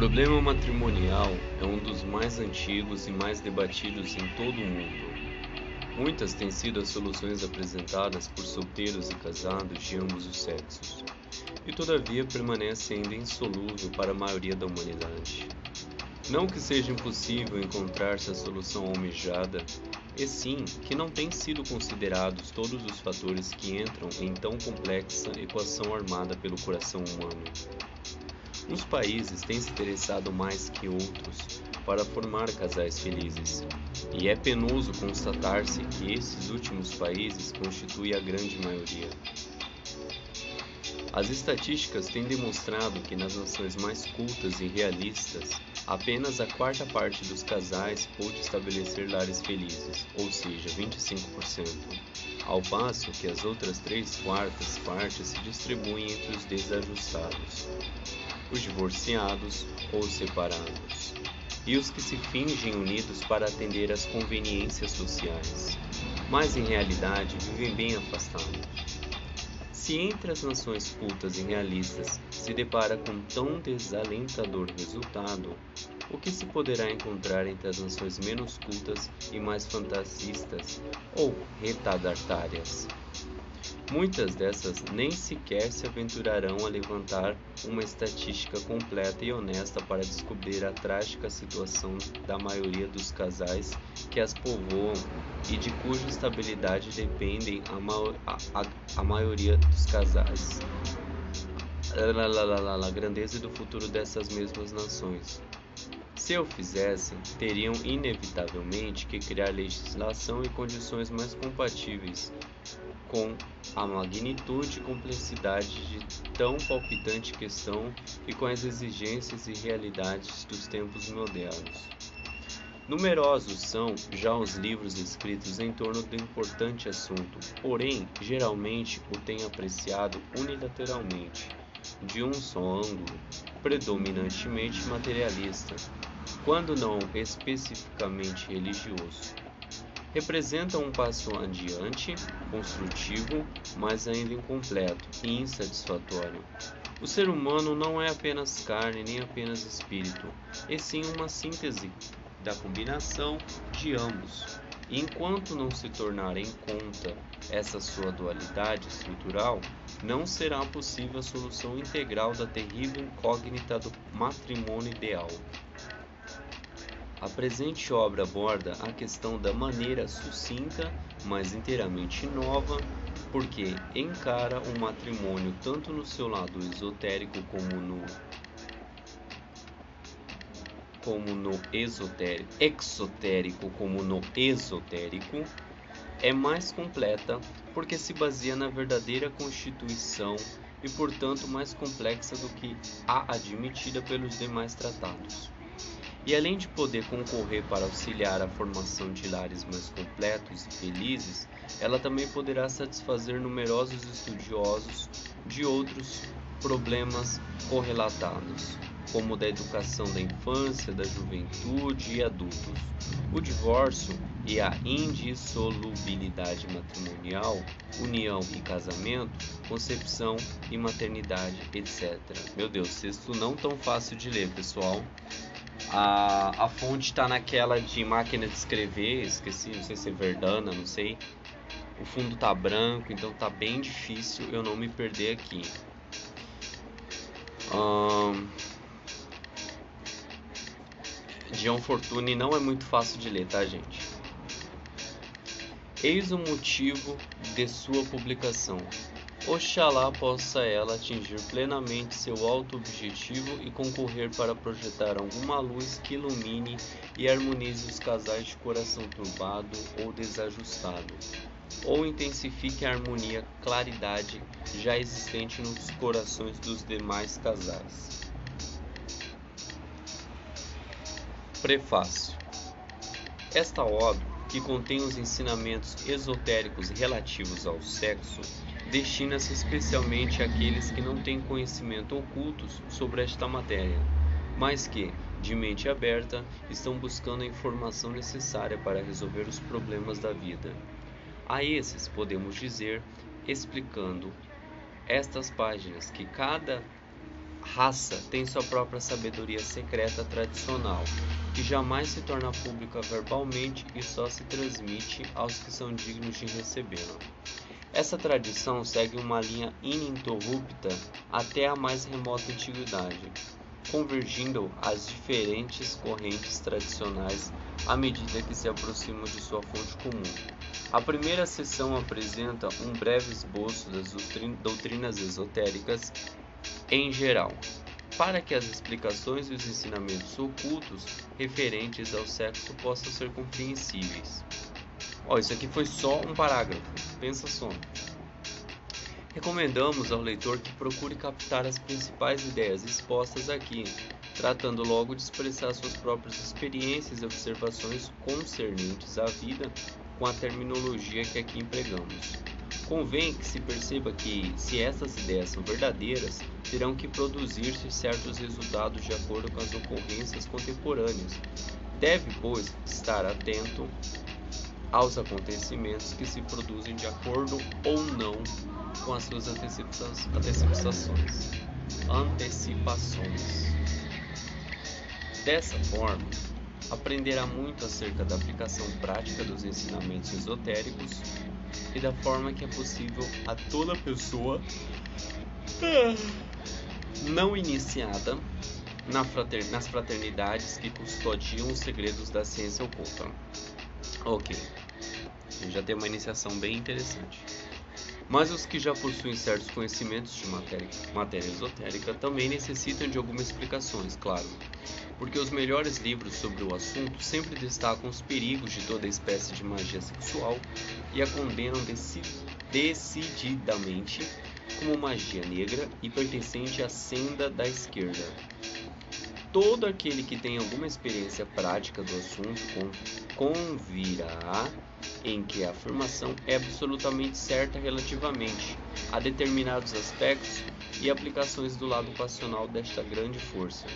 problema matrimonial é um dos mais antigos e mais debatidos em todo o mundo. Muitas têm sido as soluções apresentadas por solteiros e casados de ambos os sexos, e todavia permanece ainda insolúvel para a maioria da humanidade. Não que seja impossível encontrar-se a solução almejada, e sim que não têm sido considerados todos os fatores que entram em tão complexa equação armada pelo coração humano. Uns países têm se interessado mais que outros para formar casais felizes, e é penoso constatar-se que esses últimos países constituem a grande maioria. As estatísticas têm demonstrado que nas nações mais cultas e realistas, apenas a quarta parte dos casais pôde estabelecer lares felizes, ou seja, 25%, ao passo que as outras três quartas partes se distribuem entre os desajustados os divorciados ou separados, e os que se fingem unidos para atender às conveniências sociais, mas em realidade vivem bem afastados. Se entre as nações cultas e realistas se depara com tão desalentador resultado, o que se poderá encontrar entre as nações menos cultas e mais fantasistas ou retardatárias? Muitas dessas nem sequer se aventurarão a levantar uma estatística completa e honesta para descobrir a trágica situação da maioria dos casais que as povoam e de cuja estabilidade dependem a, ma a, a, a maioria dos casais. A grandeza do futuro dessas mesmas nações. Se o fizessem, teriam inevitavelmente que criar legislação e condições mais compatíveis com a magnitude e complexidade de tão palpitante questão e com as exigências e realidades dos tempos modernos. Numerosos são já os livros escritos em torno do importante assunto, porém, geralmente o têm apreciado unilateralmente, de um só ângulo, predominantemente materialista, quando não especificamente religioso representa um passo adiante, construtivo, mas ainda incompleto e insatisfatório. O ser humano não é apenas carne nem apenas espírito, e sim uma síntese da combinação de ambos. E enquanto não se tornar em conta essa sua dualidade estrutural, não será possível a solução integral da terrível incógnita do matrimônio ideal. A presente obra aborda a questão da maneira sucinta, mas inteiramente nova, porque encara o matrimônio tanto no seu lado esotérico como no como no esotérico, exotérico como no esotérico, é mais completa porque se baseia na verdadeira constituição e, portanto, mais complexa do que a admitida pelos demais tratados. E além de poder concorrer para auxiliar a formação de lares mais completos e felizes, ela também poderá satisfazer numerosos estudiosos de outros problemas correlatados, como da educação da infância, da juventude e adultos, o divórcio e a indissolubilidade matrimonial, união e casamento, concepção e maternidade, etc. Meu Deus, texto não tão fácil de ler, pessoal. A, a fonte está naquela de máquina de escrever, esqueci, não sei se é Verdana, não sei. O fundo tá branco, então tá bem difícil eu não me perder aqui. Um, John Fortune não é muito fácil de ler, tá, gente? Eis o motivo de sua publicação. Oxalá possa ela atingir plenamente seu alto objetivo e concorrer para projetar alguma luz que ilumine e harmonize os casais de coração turbado ou desajustado, ou intensifique a harmonia claridade já existente nos corações dos demais casais. Prefácio Esta obra, que contém os ensinamentos esotéricos relativos ao sexo, destina-se especialmente àqueles que não têm conhecimento ocultos sobre esta matéria, mas que, de mente aberta, estão buscando a informação necessária para resolver os problemas da vida. A esses podemos dizer, explicando estas páginas, que cada raça tem sua própria sabedoria secreta tradicional, que jamais se torna pública verbalmente e só se transmite aos que são dignos de recebê-la. Essa tradição segue uma linha ininterrupta até a mais remota antiguidade, convergindo as diferentes correntes tradicionais à medida que se aproximam de sua fonte comum. A primeira sessão apresenta um breve esboço das doutrinas esotéricas em geral, para que as explicações e os ensinamentos ocultos referentes ao sexo possam ser compreensíveis. Ó, isso aqui foi só um parágrafo, pensa só. Recomendamos ao leitor que procure captar as principais ideias expostas aqui, tratando logo de expressar suas próprias experiências e observações concernentes à vida com a terminologia que aqui empregamos. Convém que se perceba que, se essas ideias são verdadeiras, terão que produzir-se certos resultados de acordo com as ocorrências contemporâneas. Deve, pois, estar atento aos acontecimentos que se produzem de acordo ou não com as suas antecipações. Antecipações. Dessa forma, aprenderá muito acerca da aplicação prática dos ensinamentos esotéricos e da forma que é possível a toda pessoa não iniciada nas fraternidades que custodiam os segredos da ciência oculta. Ok, já tem uma iniciação bem interessante. Mas os que já possuem certos conhecimentos de matéria, matéria esotérica também necessitam de algumas explicações, claro, porque os melhores livros sobre o assunto sempre destacam os perigos de toda espécie de magia sexual e a condenam decididamente como magia negra e pertencente à senda da esquerda. Todo aquele que tem alguma experiência prática do assunto convirá em que a afirmação é absolutamente certa relativamente a determinados aspectos e aplicações do lado passional desta grande força.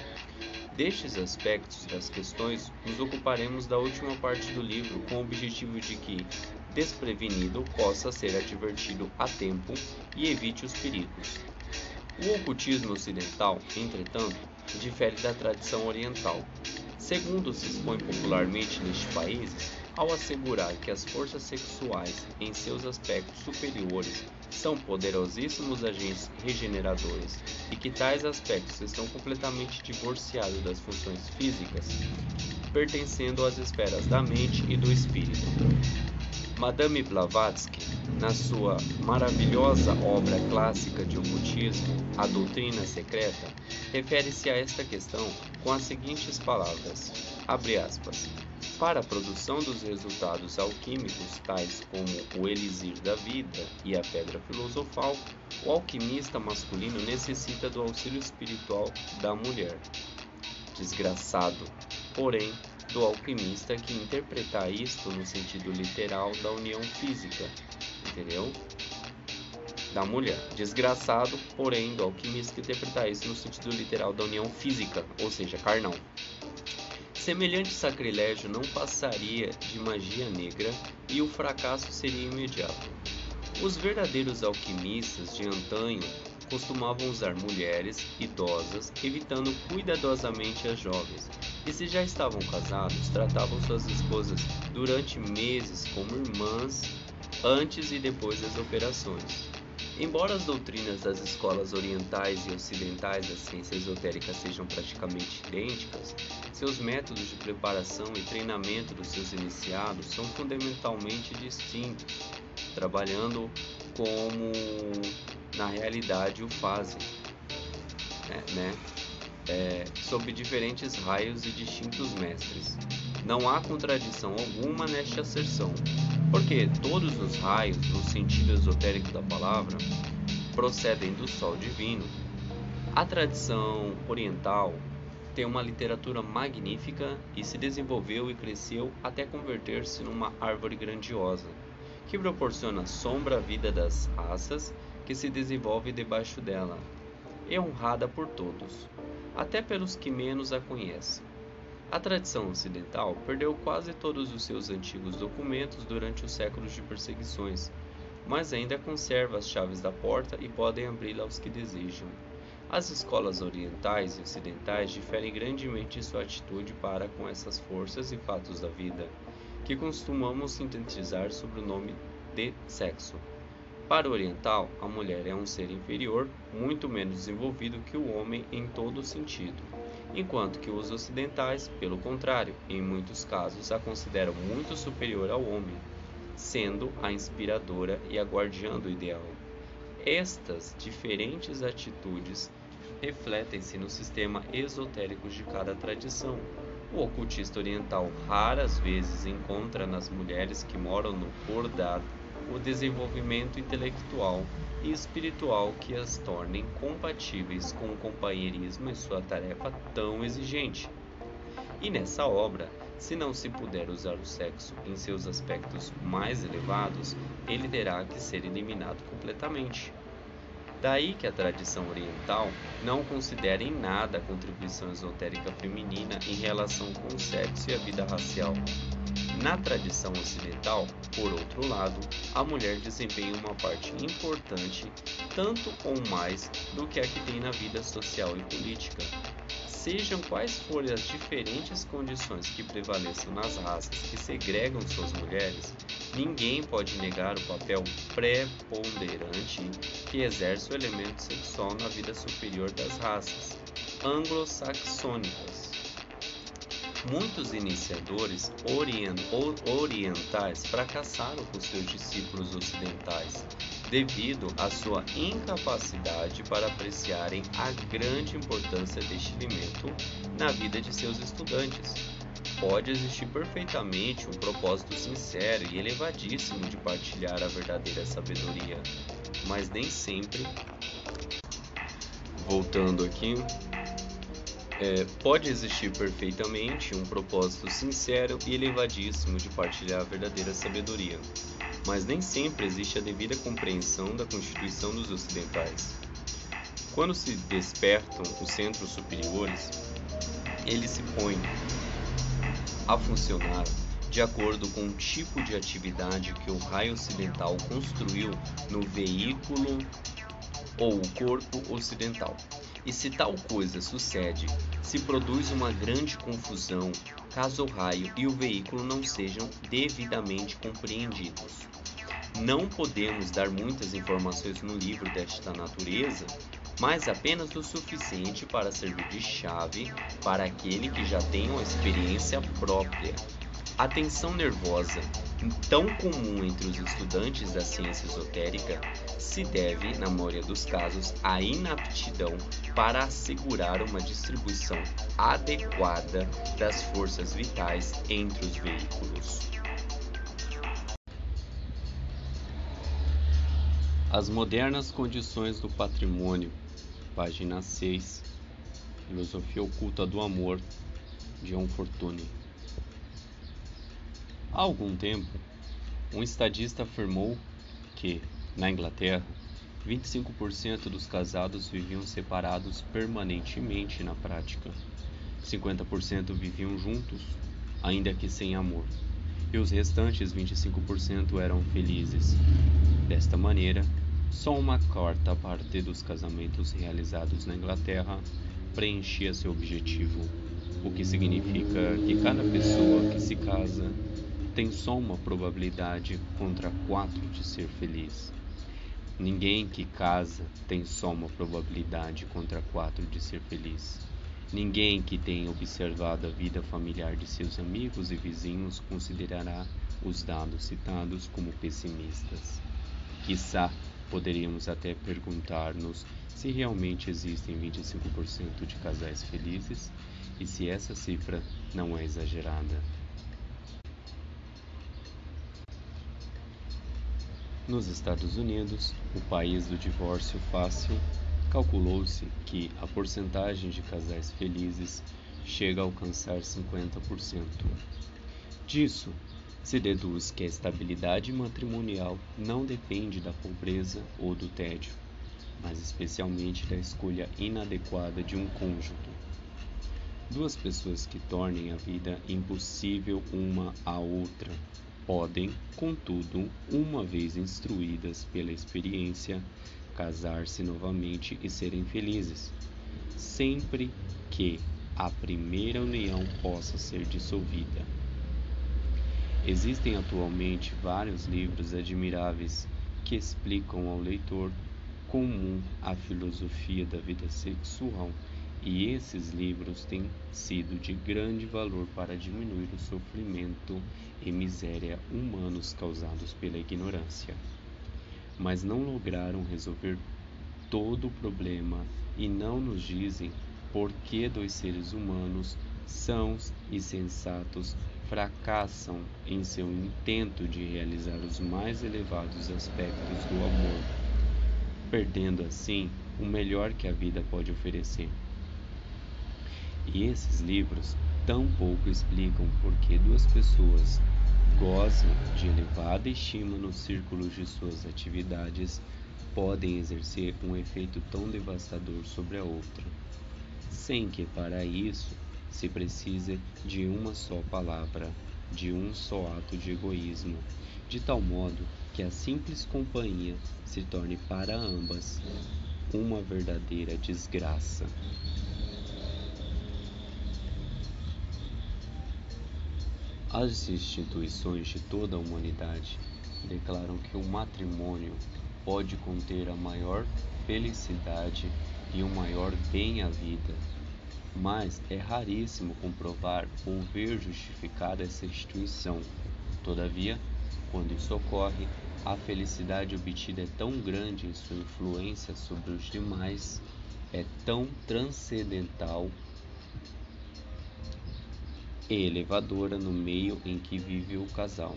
Destes aspectos das questões, nos ocuparemos da última parte do livro com o objetivo de que, desprevenido, possa ser advertido a tempo e evite os perigos. O ocultismo ocidental, entretanto, difere da tradição oriental. Segundo se expõe popularmente nestes países, ao assegurar que as forças sexuais, em seus aspectos superiores, são poderosíssimos agentes regeneradores e que tais aspectos estão completamente divorciados das funções físicas, pertencendo às esferas da mente e do espírito. Madame Blavatsky, na sua maravilhosa obra clássica de ocultismo, A Doutrina Secreta, refere-se a esta questão com as seguintes palavras: abre aspas. Para a produção dos resultados alquímicos, tais como o elixir da vida e a pedra filosofal, o alquimista masculino necessita do auxílio espiritual da mulher. Desgraçado, porém, do alquimista que interpretar isto no sentido literal da união física, entendeu? Da mulher. Desgraçado, porém, do alquimista que interpretar isso no sentido literal da união física, ou seja, carnal. Semelhante sacrilégio não passaria de magia negra e o fracasso seria imediato. Os verdadeiros alquimistas de antanho costumavam usar mulheres idosas, evitando cuidadosamente as jovens, e se já estavam casados, tratavam suas esposas durante meses como irmãs antes e depois das operações. Embora as doutrinas das escolas orientais e ocidentais da ciência esotérica sejam praticamente idênticas, seus métodos de preparação e treinamento dos seus iniciados são fundamentalmente distintos, trabalhando como na realidade o fazem, né? né? É, sob diferentes raios e distintos mestres. Não há contradição alguma nesta asserção, porque todos os raios, no sentido esotérico da palavra, procedem do Sol divino. A tradição oriental tem uma literatura magnífica e se desenvolveu e cresceu até converter-se numa árvore grandiosa, que proporciona sombra à vida das raças que se desenvolve debaixo dela, e honrada por todos, até pelos que menos a conhecem. A tradição ocidental perdeu quase todos os seus antigos documentos durante os séculos de perseguições, mas ainda conserva as chaves da porta e podem abri-la aos que desejam. As escolas orientais e ocidentais diferem grandemente em sua atitude para com essas forças e fatos da vida, que costumamos sintetizar sob o nome de sexo. Para o oriental, a mulher é um ser inferior, muito menos desenvolvido que o homem em todo sentido, enquanto que os ocidentais, pelo contrário, em muitos casos a consideram muito superior ao homem, sendo a inspiradora e a guardiã do ideal. Estas diferentes atitudes refletem-se no sistema esotérico de cada tradição. O ocultista oriental raras vezes encontra nas mulheres que moram no Bordad o desenvolvimento intelectual e espiritual que as tornem compatíveis com o companheirismo em sua tarefa tão exigente. E nessa obra, se não se puder usar o sexo em seus aspectos mais elevados, ele terá que ser eliminado completamente. Daí que a tradição oriental não considera em nada a contribuição esotérica feminina em relação com o sexo e a vida racial. Na tradição ocidental, por outro lado, a mulher desempenha uma parte importante, tanto ou mais do que a que tem na vida social e política. Sejam quais forem as diferentes condições que prevaleçam nas raças que segregam suas mulheres, ninguém pode negar o papel preponderante que exerce o elemento sexual na vida superior das raças anglo-saxônicas. Muitos iniciadores orientais fracassaram com seus discípulos ocidentais, devido à sua incapacidade para apreciarem a grande importância deste elemento na vida de seus estudantes. Pode existir perfeitamente um propósito sincero e elevadíssimo de partilhar a verdadeira sabedoria, mas nem sempre. Voltando aqui, é, pode existir perfeitamente um propósito sincero e elevadíssimo de partilhar a verdadeira sabedoria, mas nem sempre existe a devida compreensão da constituição dos ocidentais. Quando se despertam os centros superiores, eles se põem a funcionar de acordo com o tipo de atividade que o raio ocidental construiu no veículo ou o corpo ocidental. E se tal coisa sucede, se produz uma grande confusão caso o raio e o veículo não sejam devidamente compreendidos. Não podemos dar muitas informações no livro desta natureza, mas apenas o suficiente para servir de chave para aquele que já tem uma experiência própria. A tensão nervosa, tão comum entre os estudantes da ciência esotérica, se deve, na maioria dos casos, à inaptidão para assegurar uma distribuição adequada das forças vitais entre os veículos. As modernas condições do patrimônio, página 6, Filosofia Oculta do Amor, John Fortune. Há algum tempo, um estadista afirmou que, na Inglaterra, 25% dos casados viviam separados permanentemente na prática. 50% viviam juntos, ainda que sem amor, e os restantes 25% eram felizes. Desta maneira, só uma quarta parte dos casamentos realizados na Inglaterra preenchia seu objetivo, o que significa que cada pessoa que se casa tem só uma probabilidade contra quatro de ser feliz. Ninguém que casa tem só uma probabilidade contra quatro de ser feliz. Ninguém que tenha observado a vida familiar de seus amigos e vizinhos considerará os dados citados como pessimistas. Quizá Poderíamos até perguntar-nos se realmente existem 25% de casais felizes e se essa cifra não é exagerada. Nos Estados Unidos, o país do divórcio fácil, calculou-se que a porcentagem de casais felizes chega a alcançar 50%. Disso, se deduz que a estabilidade matrimonial não depende da pobreza ou do tédio, mas especialmente da escolha inadequada de um cônjuge. Duas pessoas que tornem a vida impossível uma à outra podem, contudo, uma vez instruídas pela experiência, casar-se novamente e serem felizes, sempre que a primeira união possa ser dissolvida. Existem atualmente vários livros admiráveis que explicam ao leitor comum a filosofia da vida sexual, e esses livros têm sido de grande valor para diminuir o sofrimento e miséria humanos causados pela ignorância. Mas não lograram resolver todo o problema e não nos dizem por que dois seres humanos sãos e sensatos fracassam em seu intento de realizar os mais elevados aspectos do amor, perdendo assim o melhor que a vida pode oferecer. E esses livros tão pouco explicam por que duas pessoas gozam de elevada estima nos círculos de suas atividades podem exercer um efeito tão devastador sobre a outra, sem que para isso se precisa de uma só palavra, de um só ato de egoísmo, de tal modo que a simples companhia se torne para ambas uma verdadeira desgraça. As instituições de toda a humanidade declaram que o matrimônio pode conter a maior felicidade e o maior bem à vida mas é raríssimo comprovar ou ver justificada essa instituição. Todavia, quando isso ocorre, a felicidade obtida é tão grande em sua influência sobre os demais, é tão transcendental e elevadora no meio em que vive o casal,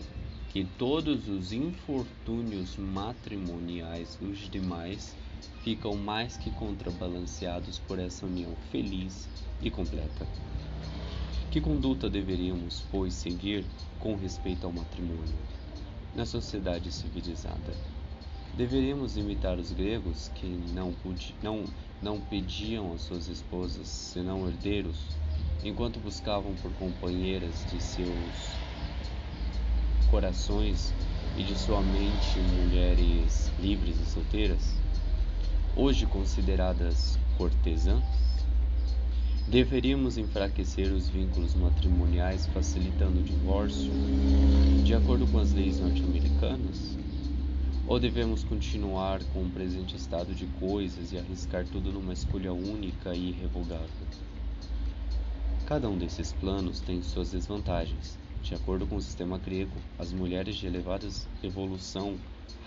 que todos os infortúnios matrimoniais dos demais ficam mais que contrabalanceados por essa união feliz e completa. Que conduta deveríamos, pois, seguir com respeito ao matrimônio na sociedade civilizada? Deveríamos imitar os gregos que não, não, não pediam às suas esposas senão herdeiros, enquanto buscavam por companheiras de seus corações e de sua mente mulheres livres e solteiras, hoje consideradas cortesãs? Deveríamos enfraquecer os vínculos matrimoniais facilitando o divórcio, de acordo com as leis norte-americanas? Ou devemos continuar com o presente estado de coisas e arriscar tudo numa escolha única e irrevogável? Cada um desses planos tem suas desvantagens. De acordo com o sistema grego, as mulheres de elevada evolução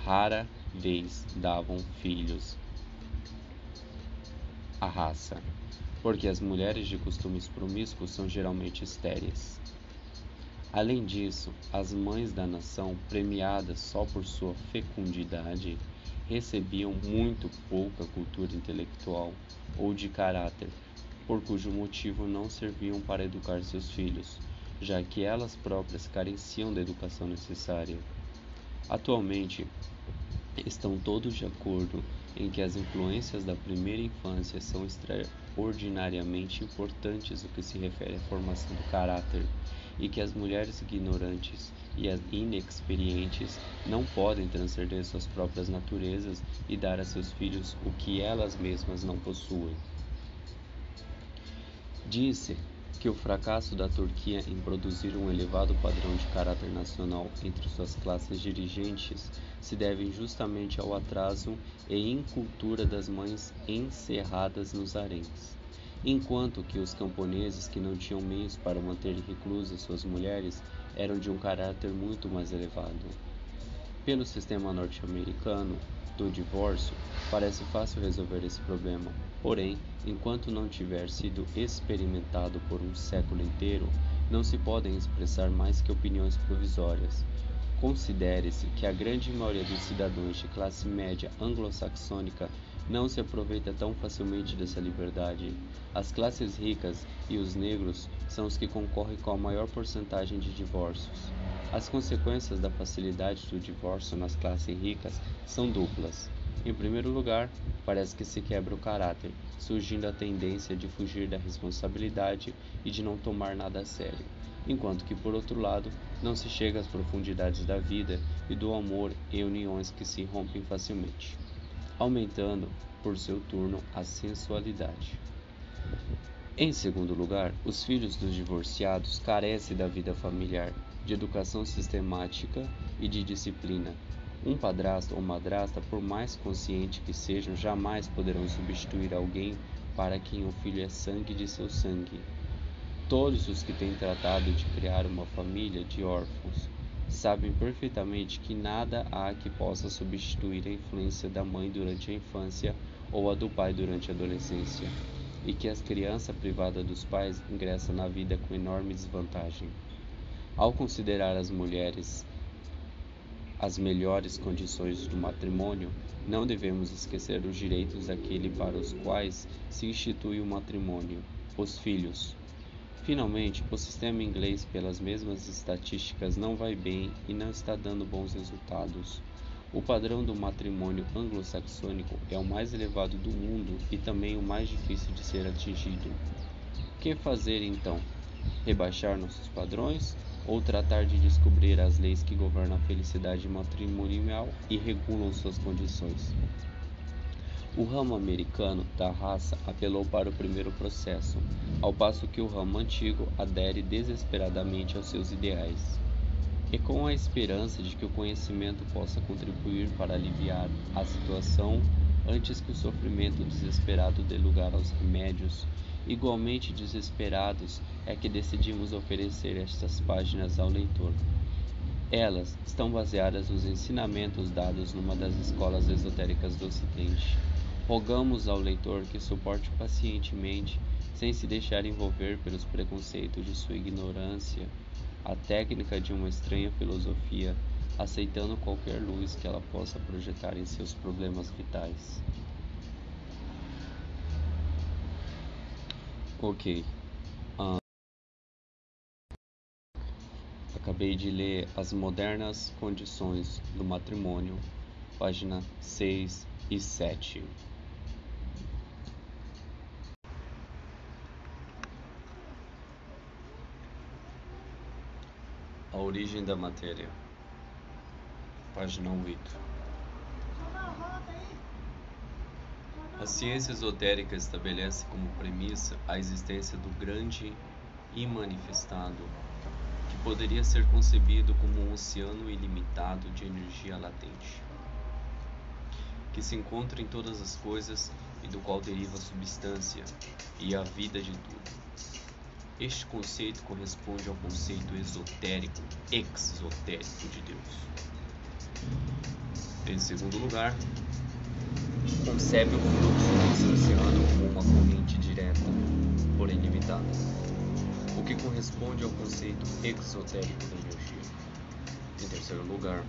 rara vez davam filhos à raça porque as mulheres de costumes promíscuos são geralmente estéreis. Além disso, as mães da nação, premiadas só por sua fecundidade, recebiam muito pouca cultura intelectual ou de caráter, por cujo motivo não serviam para educar seus filhos, já que elas próprias careciam da educação necessária. Atualmente, estão todos de acordo em que as influências da primeira infância são extraordinariamente importantes no que se refere à formação do caráter e que as mulheres ignorantes e as inexperientes não podem transcender suas próprias naturezas e dar a seus filhos o que elas mesmas não possuem. Disse que o fracasso da Turquia em produzir um elevado padrão de caráter nacional entre suas classes dirigentes se deve justamente ao atraso e incultura das mães encerradas nos haréns. Enquanto que os camponeses que não tinham meios para manter reclusas suas mulheres eram de um caráter muito mais elevado. Pelo sistema norte-americano do divórcio, parece fácil resolver esse problema, Porém, enquanto não tiver sido experimentado por um século inteiro, não se podem expressar mais que opiniões provisórias. Considere-se que a grande maioria dos cidadãos de classe média anglo-saxônica não se aproveita tão facilmente dessa liberdade. As classes ricas e os negros são os que concorrem com a maior porcentagem de divórcios. As consequências da facilidade do divórcio nas classes ricas são duplas. Em primeiro lugar, parece que se quebra o caráter, surgindo a tendência de fugir da responsabilidade e de não tomar nada a sério, enquanto que, por outro lado, não se chega às profundidades da vida e do amor em uniões que se rompem facilmente. aumentando, por seu turno, a sensualidade. Em segundo lugar, os filhos dos divorciados carecem da vida familiar, de educação sistemática e de disciplina. Um padrasto ou madrasta, por mais consciente que sejam, jamais poderão substituir alguém para quem o filho é sangue de seu sangue. Todos os que têm tratado de criar uma família de órfãos sabem perfeitamente que nada há que possa substituir a influência da mãe durante a infância ou a do pai durante a adolescência e que as crianças privadas dos pais ingressam na vida com enorme desvantagem. Ao considerar as mulheres as melhores condições do matrimônio, não devemos esquecer os direitos daquele para os quais se institui o matrimônio, os filhos. Finalmente, o sistema inglês, pelas mesmas estatísticas, não vai bem e não está dando bons resultados. O padrão do matrimônio anglo-saxônico é o mais elevado do mundo e também o mais difícil de ser atingido. Que fazer então? Rebaixar nossos padrões ou tratar de descobrir as leis que governam a felicidade matrimonial e regulam suas condições? O ramo americano da raça apelou para o primeiro processo, ao passo que o ramo antigo adere desesperadamente aos seus ideais e com a esperança de que o conhecimento possa contribuir para aliviar a situação antes que o sofrimento desesperado dê lugar aos remédios, igualmente desesperados é que decidimos oferecer estas páginas ao leitor. Elas estão baseadas nos ensinamentos dados numa das escolas esotéricas do Ocidente. Rogamos ao leitor que suporte pacientemente, sem se deixar envolver pelos preconceitos de sua ignorância, a técnica de uma estranha filosofia, aceitando qualquer luz que ela possa projetar em seus problemas vitais. Ok. Uh, acabei de ler As Modernas Condições do Matrimônio, página 6 e 7. A origem da matéria. Página 8. A ciência esotérica estabelece como premissa a existência do grande imanifestado, que poderia ser concebido como um oceano ilimitado de energia latente, que se encontra em todas as coisas e do qual deriva a substância e a vida de tudo. Este conceito corresponde ao conceito esotérico, exotérico de Deus. Em segundo lugar, concebe o fluxo desse como uma corrente direta, porém limitada, o que corresponde ao conceito exotérico da energia. Em terceiro lugar,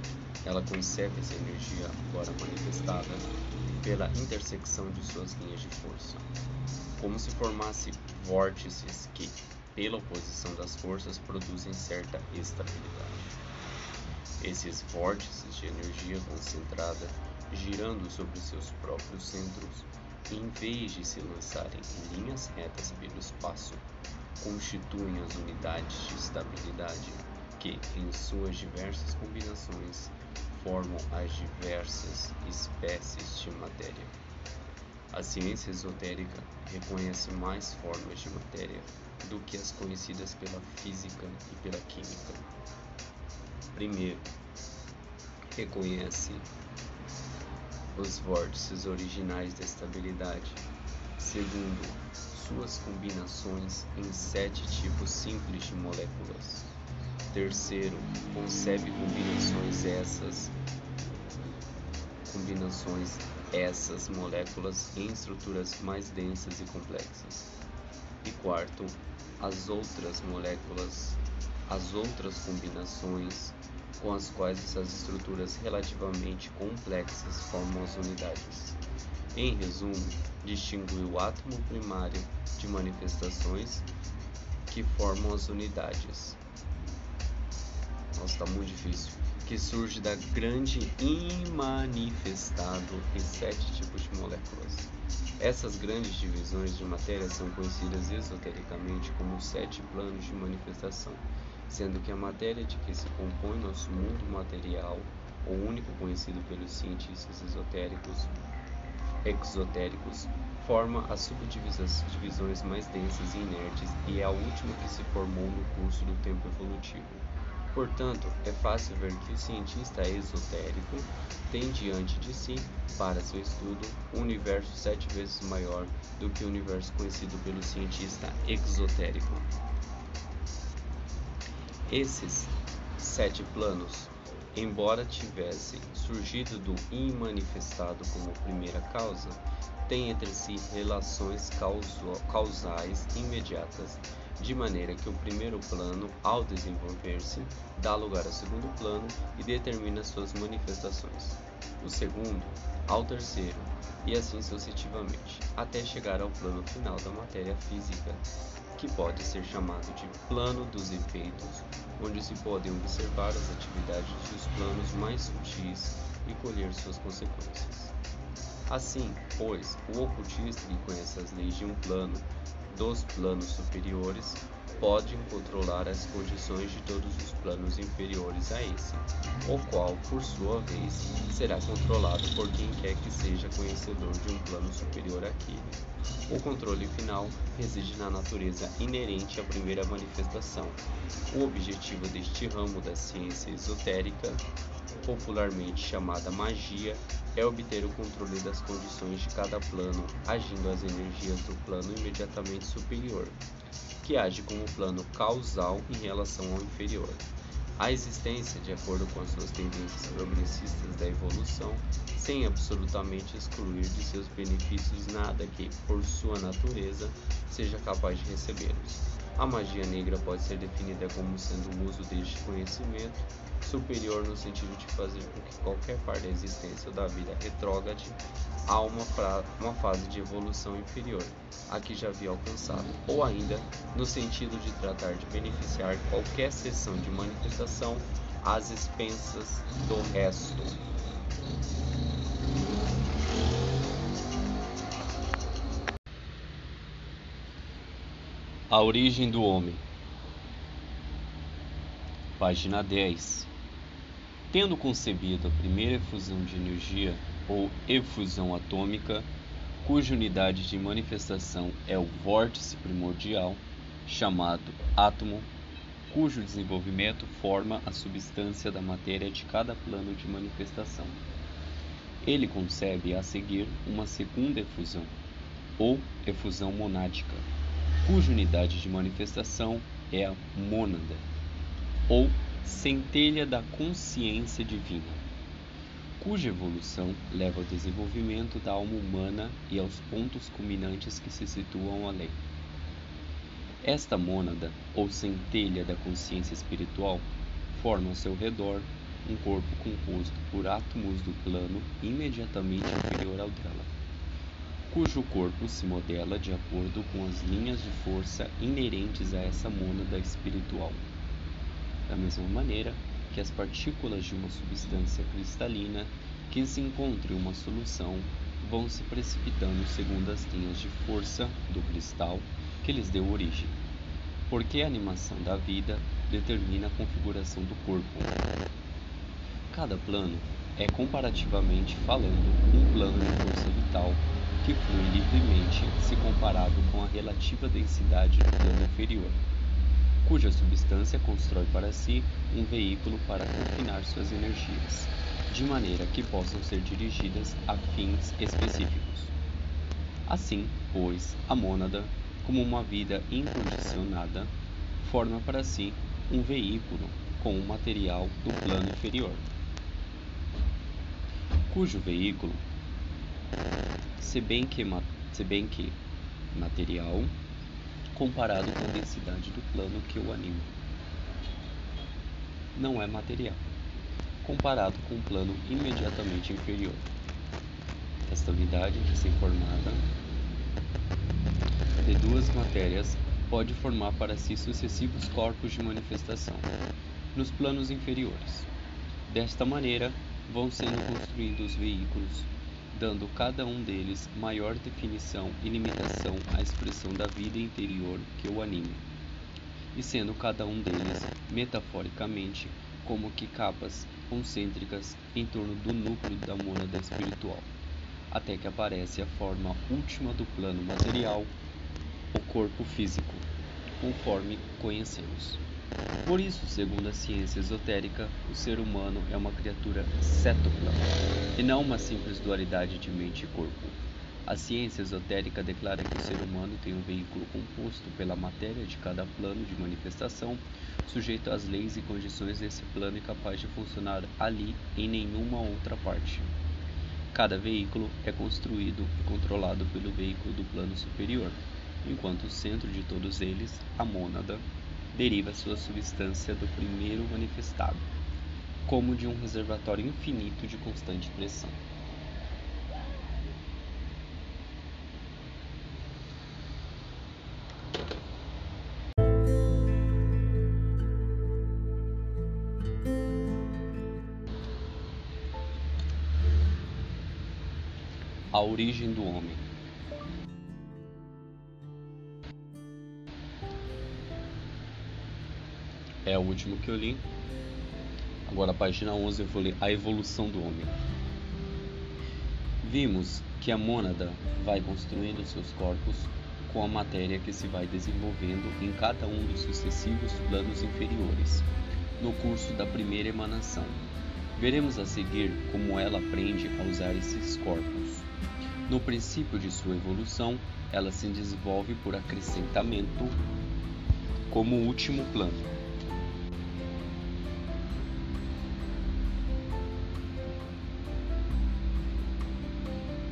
ela concebe essa energia agora manifestada pela intersecção de suas linhas de força, como se formasse vórtices que pela oposição das forças, produzem certa estabilidade. Esses vórtices de energia concentrada, girando sobre seus próprios centros, em vez de se lançarem em linhas retas pelo espaço, constituem as unidades de estabilidade que, em suas diversas combinações, formam as diversas espécies de matéria. A ciência esotérica reconhece mais formas de matéria do que as conhecidas pela física e pela química. Primeiro, reconhece os vórtices originais da estabilidade. Segundo, suas combinações em sete tipos simples de moléculas. Terceiro, concebe combinações essas combinações essas moléculas em estruturas mais densas e complexas. E quarto, as outras moléculas, as outras combinações com as quais essas estruturas relativamente complexas formam as unidades. Em resumo, distingue o átomo primário de manifestações que formam as unidades. Nossa, está muito difícil. Que surge da grande imanifestado em sete tipos de moléculas. Essas grandes divisões de matéria são conhecidas esotericamente como sete planos de manifestação, sendo que a matéria de que se compõe nosso mundo material, o único conhecido pelos cientistas esotéricos, exotéricos, forma as subdivisões mais densas e inertes e é a última que se formou no curso do tempo evolutivo. Portanto, é fácil ver que o cientista esotérico tem diante de si, para seu estudo, um universo sete vezes maior do que o universo conhecido pelo cientista exotérico. Esses sete planos, embora tivessem surgido do imanifestado como primeira causa, têm entre si relações causais imediatas de maneira que o primeiro plano, ao desenvolver-se, dá lugar ao segundo plano e determina suas manifestações. O segundo, ao terceiro, e assim sucessivamente, até chegar ao plano final da matéria física, que pode ser chamado de plano dos efeitos, onde se podem observar as atividades dos planos mais sutis e colher suas consequências. Assim, pois, o ocultista que conhece as leis de um plano dos planos superiores podem controlar as condições de todos os planos inferiores a esse, o qual, por sua vez, será controlado por quem quer que seja conhecedor de um plano superior àquele. O controle final reside na natureza inerente à primeira manifestação. O objetivo deste ramo da ciência esotérica, popularmente chamada magia, é obter o controle das condições de cada plano, agindo as energias do plano imediatamente superior, que age como plano causal em relação ao inferior. A existência, de acordo com as suas tendências progressistas da evolução, sem absolutamente excluir de seus benefícios nada que, por sua natureza, seja capaz de recebê-los. A magia negra pode ser definida como sendo o uso deste conhecimento superior no sentido de fazer com que qualquer parte da existência ou da vida retrógrade a uma, uma fase de evolução inferior a que já havia alcançado, ou ainda no sentido de tratar de beneficiar qualquer seção de manifestação às expensas do resto. A origem do homem. Página 10. Tendo concebido a primeira efusão de energia, ou efusão atômica, cuja unidade de manifestação é o vórtice primordial, chamado átomo, cujo desenvolvimento forma a substância da matéria de cada plano de manifestação. Ele concebe a seguir uma segunda efusão, ou efusão monádica cuja unidade de manifestação é a mônada, ou centelha da consciência divina, cuja evolução leva ao desenvolvimento da alma humana e aos pontos culminantes que se situam além. Esta mônada, ou centelha da consciência espiritual, forma ao seu redor um corpo composto por átomos do plano imediatamente inferior ao dela cujo corpo se modela de acordo com as linhas de força inerentes a essa mônada espiritual. Da mesma maneira que as partículas de uma substância cristalina que se encontra em uma solução vão se precipitando segundo as linhas de força do cristal que lhes deu origem, porque a animação da vida determina a configuração do corpo. Cada plano é, comparativamente falando, um plano de força vital que flui livremente se comparado com a relativa densidade do plano inferior, cuja substância constrói para si um veículo para confinar suas energias, de maneira que possam ser dirigidas a fins específicos. Assim, pois, a mônada, como uma vida incondicionada, forma para si um veículo com o material do plano inferior, cujo veículo se bem que, se bem que material comparado com a densidade do plano que o anima. Não é material, comparado com o plano imediatamente inferior. Esta unidade recém-formada de duas matérias pode formar para si sucessivos corpos de manifestação nos planos inferiores. Desta maneira, vão sendo construídos veículos dando cada um deles maior definição e limitação à expressão da vida interior que o anime, e sendo cada um deles, metaforicamente, como que capas concêntricas em torno do núcleo da mônada espiritual. até que aparece a forma última do plano material, o corpo físico, conforme conhecemos. Por isso, segundo a ciência esotérica, o ser humano é uma criatura cétupla e não uma simples dualidade de mente e corpo. A ciência esotérica declara que o ser humano tem um veículo composto pela matéria de cada plano de manifestação, sujeito às leis e condições desse plano e capaz de funcionar ali em nenhuma outra parte. Cada veículo é construído e controlado pelo veículo do plano superior, enquanto o centro de todos eles, a mônada, deriva sua substância do primeiro manifestado, como de um reservatório infinito de constante pressão. A origem do homem. É o último que eu li. Agora, página 11, eu vou ler A Evolução do Homem. Vimos que a mônada vai construindo seus corpos com a matéria que se vai desenvolvendo em cada um dos sucessivos planos inferiores, no curso da primeira emanação. Veremos a seguir como ela aprende a usar esses corpos. No princípio de sua evolução, ela se desenvolve por acrescentamento como último plano.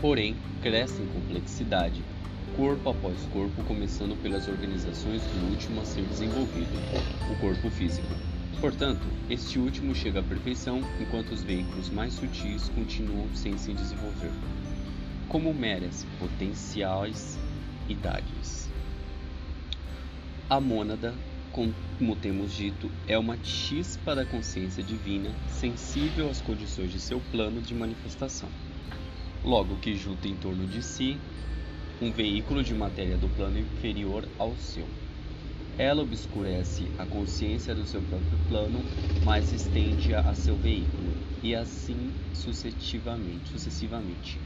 Porém, cresce em complexidade, corpo após corpo, começando pelas organizações do último a ser desenvolvido, o corpo físico. Portanto, este último chega à perfeição enquanto os veículos mais sutis continuam sem se desenvolver como meras potenciais idades. A mônada, como temos dito, é uma chispa da consciência divina, sensível às condições de seu plano de manifestação. Logo que junta em torno de si um veículo de matéria do plano inferior ao seu. Ela obscurece a consciência do seu próprio plano, mas estende-a a seu veículo, e assim sucessivamente. sucessivamente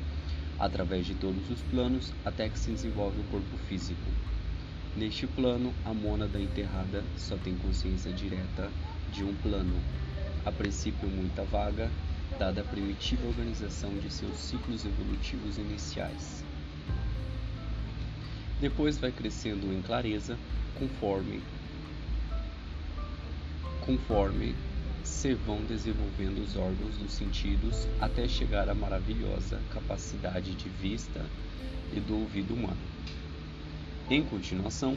através de todos os planos até que se desenvolve o corpo físico. Neste plano, a mônada enterrada só tem consciência direta de um plano, a princípio muito vaga, dada a primitiva organização de seus ciclos evolutivos iniciais. Depois vai crescendo em clareza conforme conforme se vão desenvolvendo os órgãos dos sentidos até chegar à maravilhosa capacidade de vista e do ouvido humano. Em continuação,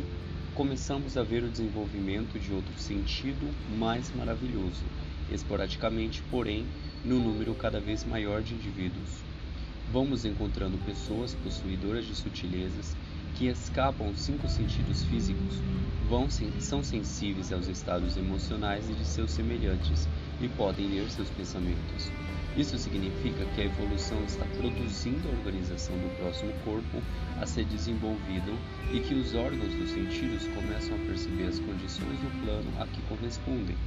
começamos a ver o desenvolvimento de outro sentido mais maravilhoso, esporadicamente, porém, no número cada vez maior de indivíduos. Vamos encontrando pessoas possuidoras de sutilezas que escapam aos cinco sentidos físicos vão, são sensíveis aos estados emocionais e de seus semelhantes e podem ler seus pensamentos. Isso significa que a evolução está produzindo a organização do próximo corpo a ser desenvolvido e que os órgãos dos sentidos começam a perceber as condições do plano a que correspondem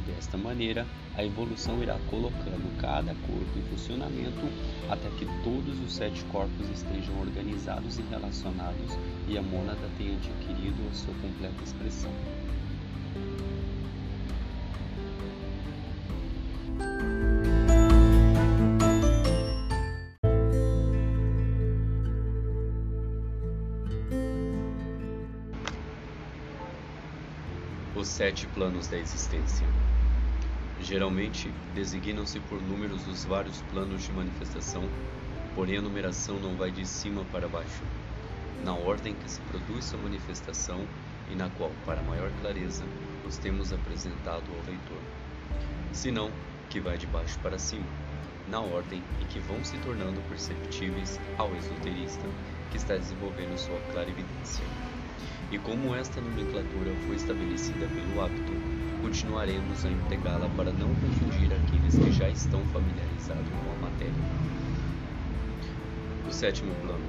desta maneira a evolução irá colocando cada corpo em funcionamento até que todos os sete corpos estejam organizados e relacionados e a mônada tenha adquirido a sua completa expressão. Sete planos da existência. Geralmente designam-se por números os vários planos de manifestação, porém a numeração não vai de cima para baixo, na ordem que se produz sua manifestação e na qual, para maior clareza, os temos apresentado ao leitor, senão que vai de baixo para cima, na ordem em que vão se tornando perceptíveis ao esoterista que está desenvolvendo sua clarividência. E como esta nomenclatura foi estabelecida pelo hábito, continuaremos a empregá-la para não confundir aqueles que já estão familiarizados com a matéria. O sétimo plano,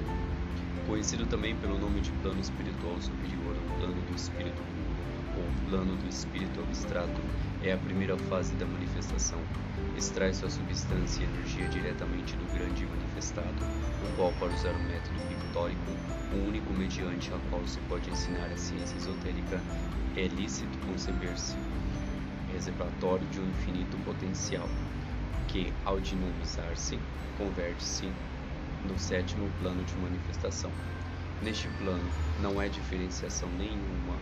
conhecido também pelo nome de plano espiritual superior ou plano do espírito puro ou plano do espírito abstrato, é a primeira fase da manifestação. Extrai sua substância e energia diretamente do grande manifestado, o qual, para usar o método pictórico, o único mediante ao qual se pode ensinar a ciência esotérica, é lícito conceber-se reservatório de um infinito potencial, que, ao dinamizar-se, converte-se no sétimo plano de manifestação. Neste plano não é diferenciação nenhuma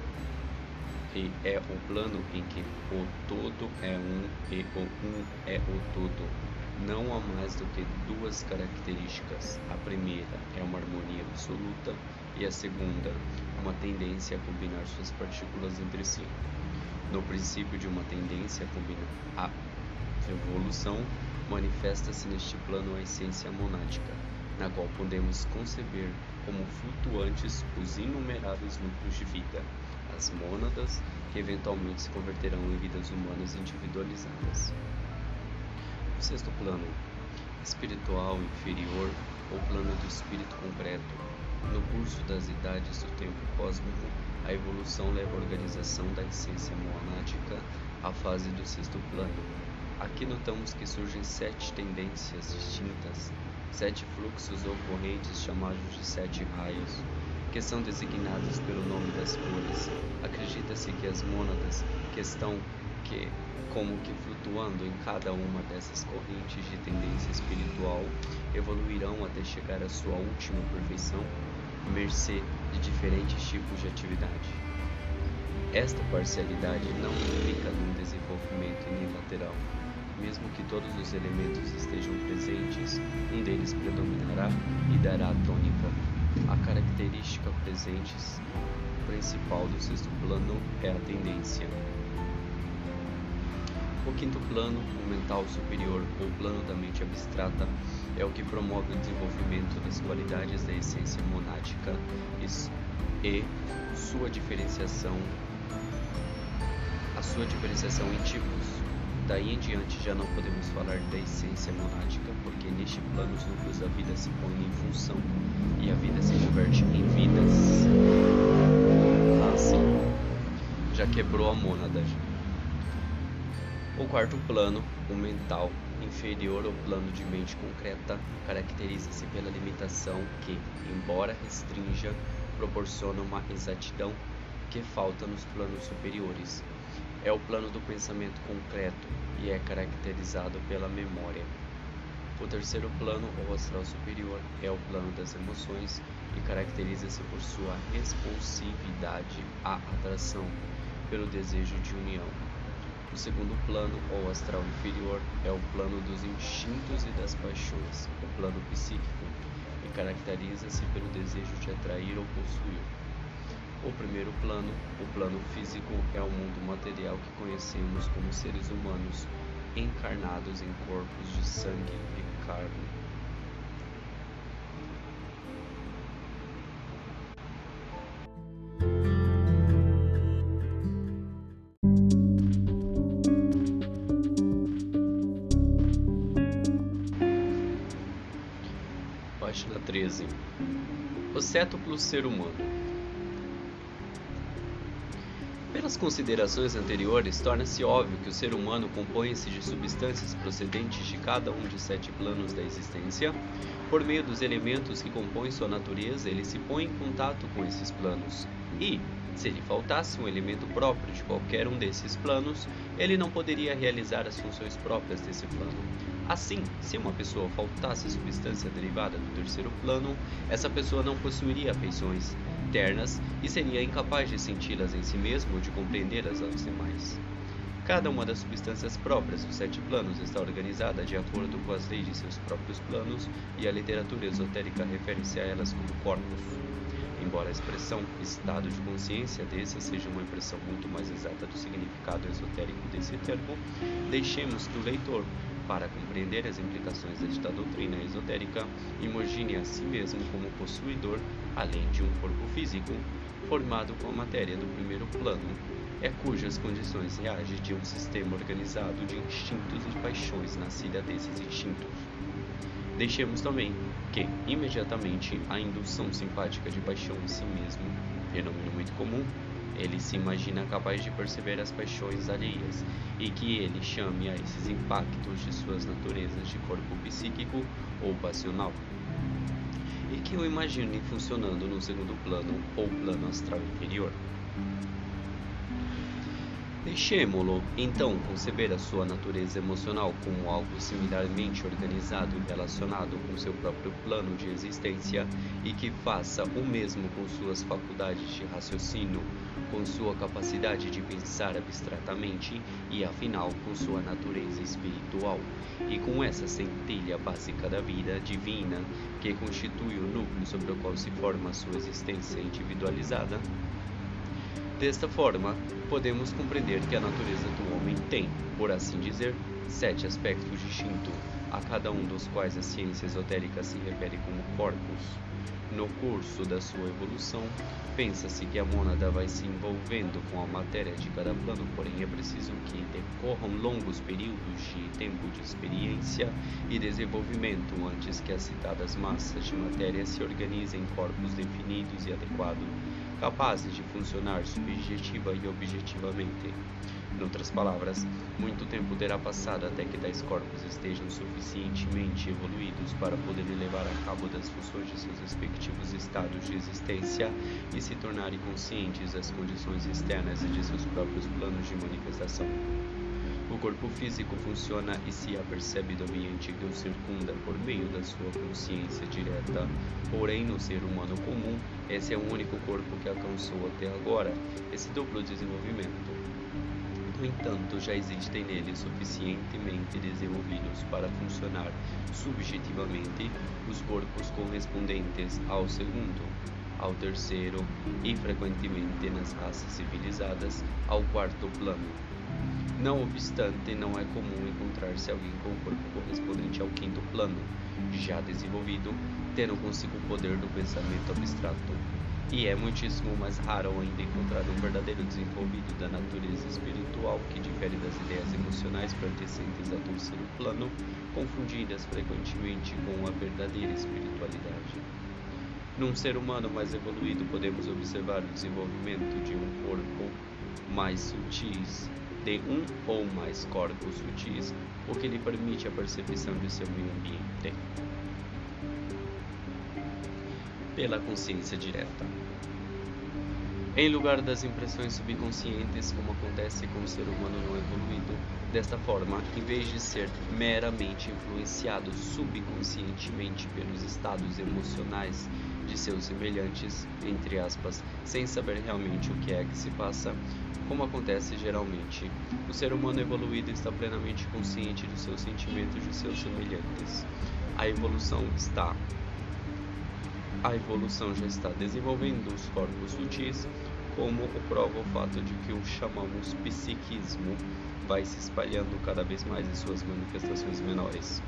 e é o plano em que o todo é um e o um é o todo. Não há mais do que duas características. A primeira é uma harmonia absoluta e a segunda, uma tendência a combinar suas partículas entre si. No princípio de uma tendência a combinar a evolução, manifesta-se neste plano a essência monática, na qual podemos conceber como flutuantes os inumeráveis núcleos de vida as mônadas, que eventualmente se converterão em vidas humanas individualizadas. Sexto plano, espiritual inferior ou plano do espírito concreto. No curso das idades do tempo cósmico, a evolução leva a organização da essência monática à fase do sexto plano. Aqui notamos que surgem sete tendências distintas, sete fluxos ou correntes chamados de sete raios, que são designadas pelo nome das cores. Acredita-se que as mônadas que estão que, como que flutuando em cada uma dessas correntes de tendência espiritual evoluirão até chegar à sua última perfeição, mercê de diferentes tipos de atividade. Esta parcialidade não implica num desenvolvimento unilateral. Mesmo que todos os elementos estejam presentes, um deles predominará e dará a tônica a característica presente principal do sexto plano é a tendência. O quinto plano, o mental superior ou plano da mente abstrata, é o que promove o desenvolvimento das qualidades da essência monática e sua diferenciação, a sua diferenciação em tipos. Daí em diante já não podemos falar da essência monática, porque neste plano os núcleos da vida se põem em função e a vida se converte em vidas. Assim, já quebrou a mônada. O quarto plano, o mental, inferior ao plano de mente concreta, caracteriza-se pela limitação que, embora restrinja, proporciona uma exatidão que falta nos planos superiores. É o plano do pensamento concreto e é caracterizado pela memória. O terceiro plano, ou astral superior, é o plano das emoções e caracteriza-se por sua responsividade à atração, pelo desejo de união. O segundo plano, ou astral inferior, é o plano dos instintos e das paixões, o plano psíquico, e caracteriza-se pelo desejo de atrair ou possuir. O primeiro plano, o plano físico, é o mundo material que conhecemos como seres humanos, encarnados em corpos de sangue e carne. O cétuplo ser humano pelas considerações anteriores, torna-se óbvio que o ser humano compõe-se de substâncias procedentes de cada um de sete planos da existência. Por meio dos elementos que compõem sua natureza, ele se põe em contato com esses planos. E, se lhe faltasse um elemento próprio de qualquer um desses planos, ele não poderia realizar as funções próprias desse plano. Assim, se uma pessoa faltasse substância derivada do terceiro plano, essa pessoa não possuiria afeições, internas e seria incapaz de senti-las em si mesmo ou de compreendê-las aos demais. Cada uma das substâncias próprias dos sete planos está organizada de acordo com as leis de seus próprios planos e a literatura esotérica refere-se a elas como corpos. Embora a expressão estado de consciência desse seja uma impressão muito mais exata do significado esotérico desse termo, deixemos que o leitor para compreender as implicações desta doutrina esotérica, imagine a si mesmo como possuidor, além de um corpo físico, formado com a matéria do primeiro plano, é cujas condições reagem de um sistema organizado de instintos e paixões nascida desses instintos. Deixemos também que, imediatamente, a indução simpática de paixão em si mesmo, fenômeno muito comum, ele se imagina capaz de perceber as paixões alheias e que ele chame a esses impactos de suas naturezas de corpo psíquico ou passional. E que o imagine funcionando no segundo plano ou plano astral inferior. Deixemo-lo, então, conceber a sua natureza emocional como algo similarmente organizado e relacionado com seu próprio plano de existência e que faça o mesmo com suas faculdades de raciocínio, com sua capacidade de pensar abstratamente e, afinal, com sua natureza espiritual, e com essa centelha básica da vida divina que constitui o núcleo sobre o qual se forma sua existência individualizada? Desta forma, podemos compreender que a natureza do homem tem, por assim dizer, sete aspectos distintos, a cada um dos quais a ciência esotérica se refere como corpus. No curso da sua evolução, pensa-se que a mônada vai se envolvendo com a matéria de cada plano, porém é preciso que decorram longos períodos de tempo de experiência e desenvolvimento antes que as citadas massas de matéria se organizem em corpos definidos e adequados capazes de funcionar subjetiva e objetivamente. Em outras palavras, muito tempo terá passado até que tais corpos estejam suficientemente evoluídos para poderem levar a cabo das funções de seus respectivos estados de existência e se tornarem conscientes das condições externas e de seus próprios planos de manifestação. O corpo físico funciona e se apercebe do ambiente que o circunda por meio da sua consciência direta. Porém, no ser humano comum, esse é o único corpo que alcançou até agora esse duplo desenvolvimento. No entanto, já existem nele suficientemente desenvolvidos para funcionar subjetivamente os corpos correspondentes ao segundo, ao terceiro e, frequentemente nas raças civilizadas, ao quarto plano. Não obstante, não é comum encontrar-se alguém com o corpo correspondente ao quinto plano, já desenvolvido, tendo consigo o poder do pensamento abstrato. E é muitíssimo mais raro ainda encontrar um verdadeiro desenvolvido da natureza espiritual que difere das ideias emocionais pertencentes ao terceiro plano, confundidas frequentemente com a verdadeira espiritualidade. Num ser humano mais evoluído, podemos observar o desenvolvimento de um corpo mais sutis, de um ou mais corpos sutis, o que lhe permite a percepção de seu meio ambiente pela consciência direta. Em lugar das impressões subconscientes, como acontece com o ser humano não evoluído, desta forma, em vez de ser meramente influenciado subconscientemente pelos estados emocionais de seus semelhantes, entre aspas, sem saber realmente o que é que se passa, como acontece geralmente, o ser humano evoluído está plenamente consciente de seus sentimentos de seus semelhantes. A evolução está a evolução já está desenvolvendo os corpos sutis, como o prova o fato de que o chamamos psiquismo vai se espalhando cada vez mais em suas manifestações menores.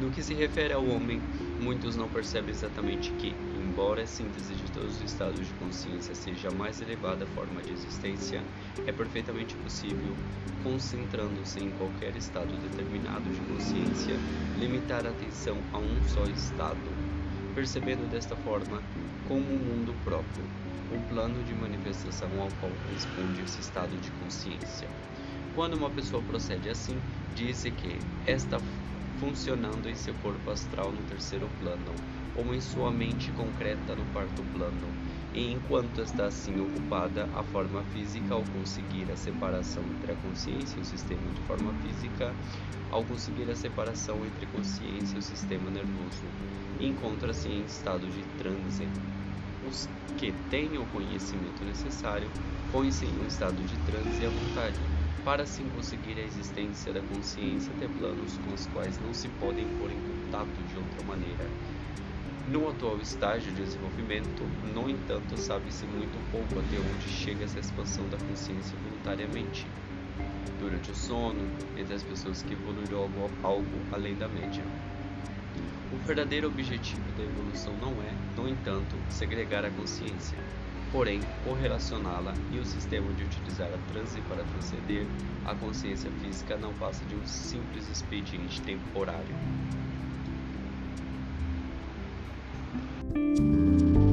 No que se refere ao homem, muitos não percebem exatamente que, embora a síntese de todos os estados de consciência seja a mais elevada forma de existência, é perfeitamente possível, concentrando-se em qualquer estado determinado de consciência, limitar a atenção a um só estado, percebendo desta forma como um mundo próprio, o plano de manifestação ao qual corresponde esse estado de consciência. Quando uma pessoa procede assim, diz-se que esta funcionando em seu corpo astral no terceiro plano, ou em sua mente concreta no quarto plano, e enquanto está assim ocupada, a forma física, ao conseguir a separação entre a consciência e o sistema de forma física, ao conseguir a separação entre consciência e o sistema nervoso, encontra-se em estado de transe. Os que têm o conhecimento necessário põem-se em um estado de transe à vontade para assim conseguir a existência da consciência até planos com os quais não se podem pôr em contato de outra maneira. No atual estágio de desenvolvimento, no entanto, sabe-se muito pouco até onde chega essa expansão da consciência voluntariamente. Durante o sono, entre as pessoas que evoluíram algo, algo além da média. O verdadeiro objetivo da evolução não é, no entanto, segregar a consciência, porém correlacioná-la e o sistema de utilizar a transe para transcender a consciência física não passa de um simples expediente temporário. Thank you.